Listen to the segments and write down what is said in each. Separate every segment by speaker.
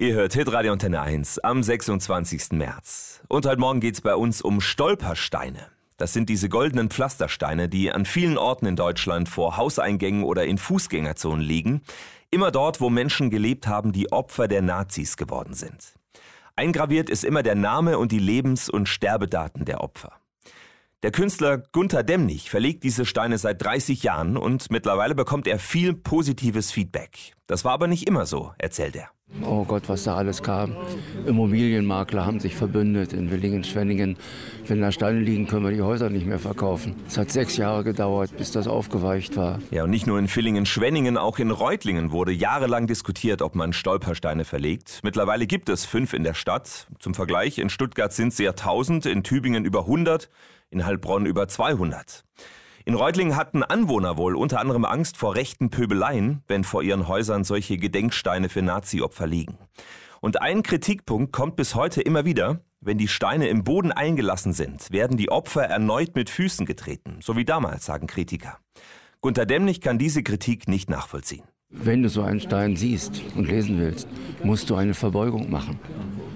Speaker 1: Ihr hört Hitradio Antenne 1 am 26. März. Und heute Morgen geht's bei uns um Stolpersteine. Das sind diese goldenen Pflastersteine, die an vielen Orten in Deutschland vor Hauseingängen oder in Fußgängerzonen liegen. Immer dort, wo Menschen gelebt haben, die Opfer der Nazis geworden sind. Eingraviert ist immer der Name und die Lebens- und Sterbedaten der Opfer. Der Künstler Gunther Demnig verlegt diese Steine seit 30 Jahren und mittlerweile bekommt er viel positives Feedback. Das war aber nicht immer so, erzählt er.
Speaker 2: Oh Gott, was da alles kam. Immobilienmakler haben sich verbündet in Willingen, Schwenningen. Wenn da Steine liegen, können wir die Häuser nicht mehr verkaufen. Es hat sechs Jahre gedauert, bis das aufgeweicht war.
Speaker 1: Ja, und nicht nur in Villingen, Schwenningen, auch in Reutlingen wurde jahrelang diskutiert, ob man Stolpersteine verlegt. Mittlerweile gibt es fünf in der Stadt. Zum Vergleich, in Stuttgart sind es ja 1000, in Tübingen über 100 in Heilbronn über 200. In Reutlingen hatten Anwohner wohl unter anderem Angst vor rechten Pöbeleien, wenn vor ihren Häusern solche Gedenksteine für Nazi-Opfer liegen. Und ein Kritikpunkt kommt bis heute immer wieder. Wenn die Steine im Boden eingelassen sind, werden die Opfer erneut mit Füßen getreten, so wie damals, sagen Kritiker. Gunter Demnig kann diese Kritik nicht nachvollziehen.
Speaker 2: Wenn du so einen Stein siehst und lesen willst, musst du eine Verbeugung machen.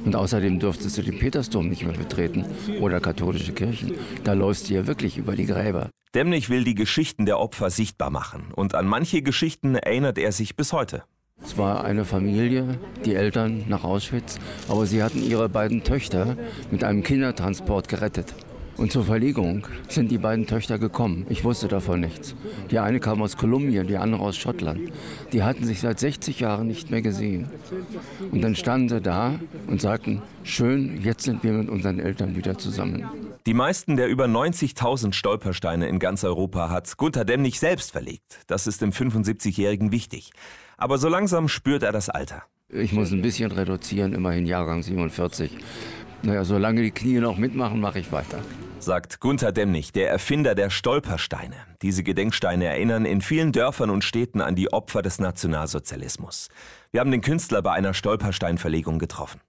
Speaker 2: Und außerdem dürftest du den Petersdom nicht mehr betreten oder katholische Kirchen. Da läufst du ja wirklich über die Gräber.
Speaker 1: Demnig will die Geschichten der Opfer sichtbar machen. Und an manche Geschichten erinnert er sich bis heute.
Speaker 2: Es war eine Familie, die Eltern nach Auschwitz, aber sie hatten ihre beiden Töchter mit einem Kindertransport gerettet. Und zur Verlegung sind die beiden Töchter gekommen. Ich wusste davon nichts. Die eine kam aus Kolumbien, die andere aus Schottland. Die hatten sich seit 60 Jahren nicht mehr gesehen. Und dann standen sie da und sagten, schön, jetzt sind wir mit unseren Eltern wieder zusammen.
Speaker 1: Die meisten der über 90.000 Stolpersteine in ganz Europa hat Gunther Demnig selbst verlegt. Das ist dem 75-Jährigen wichtig. Aber so langsam spürt er das Alter.
Speaker 2: Ich muss ein bisschen reduzieren, immerhin Jahrgang 47. Naja, solange die Knie noch mitmachen, mache ich weiter.
Speaker 1: Sagt Gunther Demnig, der Erfinder der Stolpersteine. Diese Gedenksteine erinnern in vielen Dörfern und Städten an die Opfer des Nationalsozialismus. Wir haben den Künstler bei einer Stolpersteinverlegung getroffen.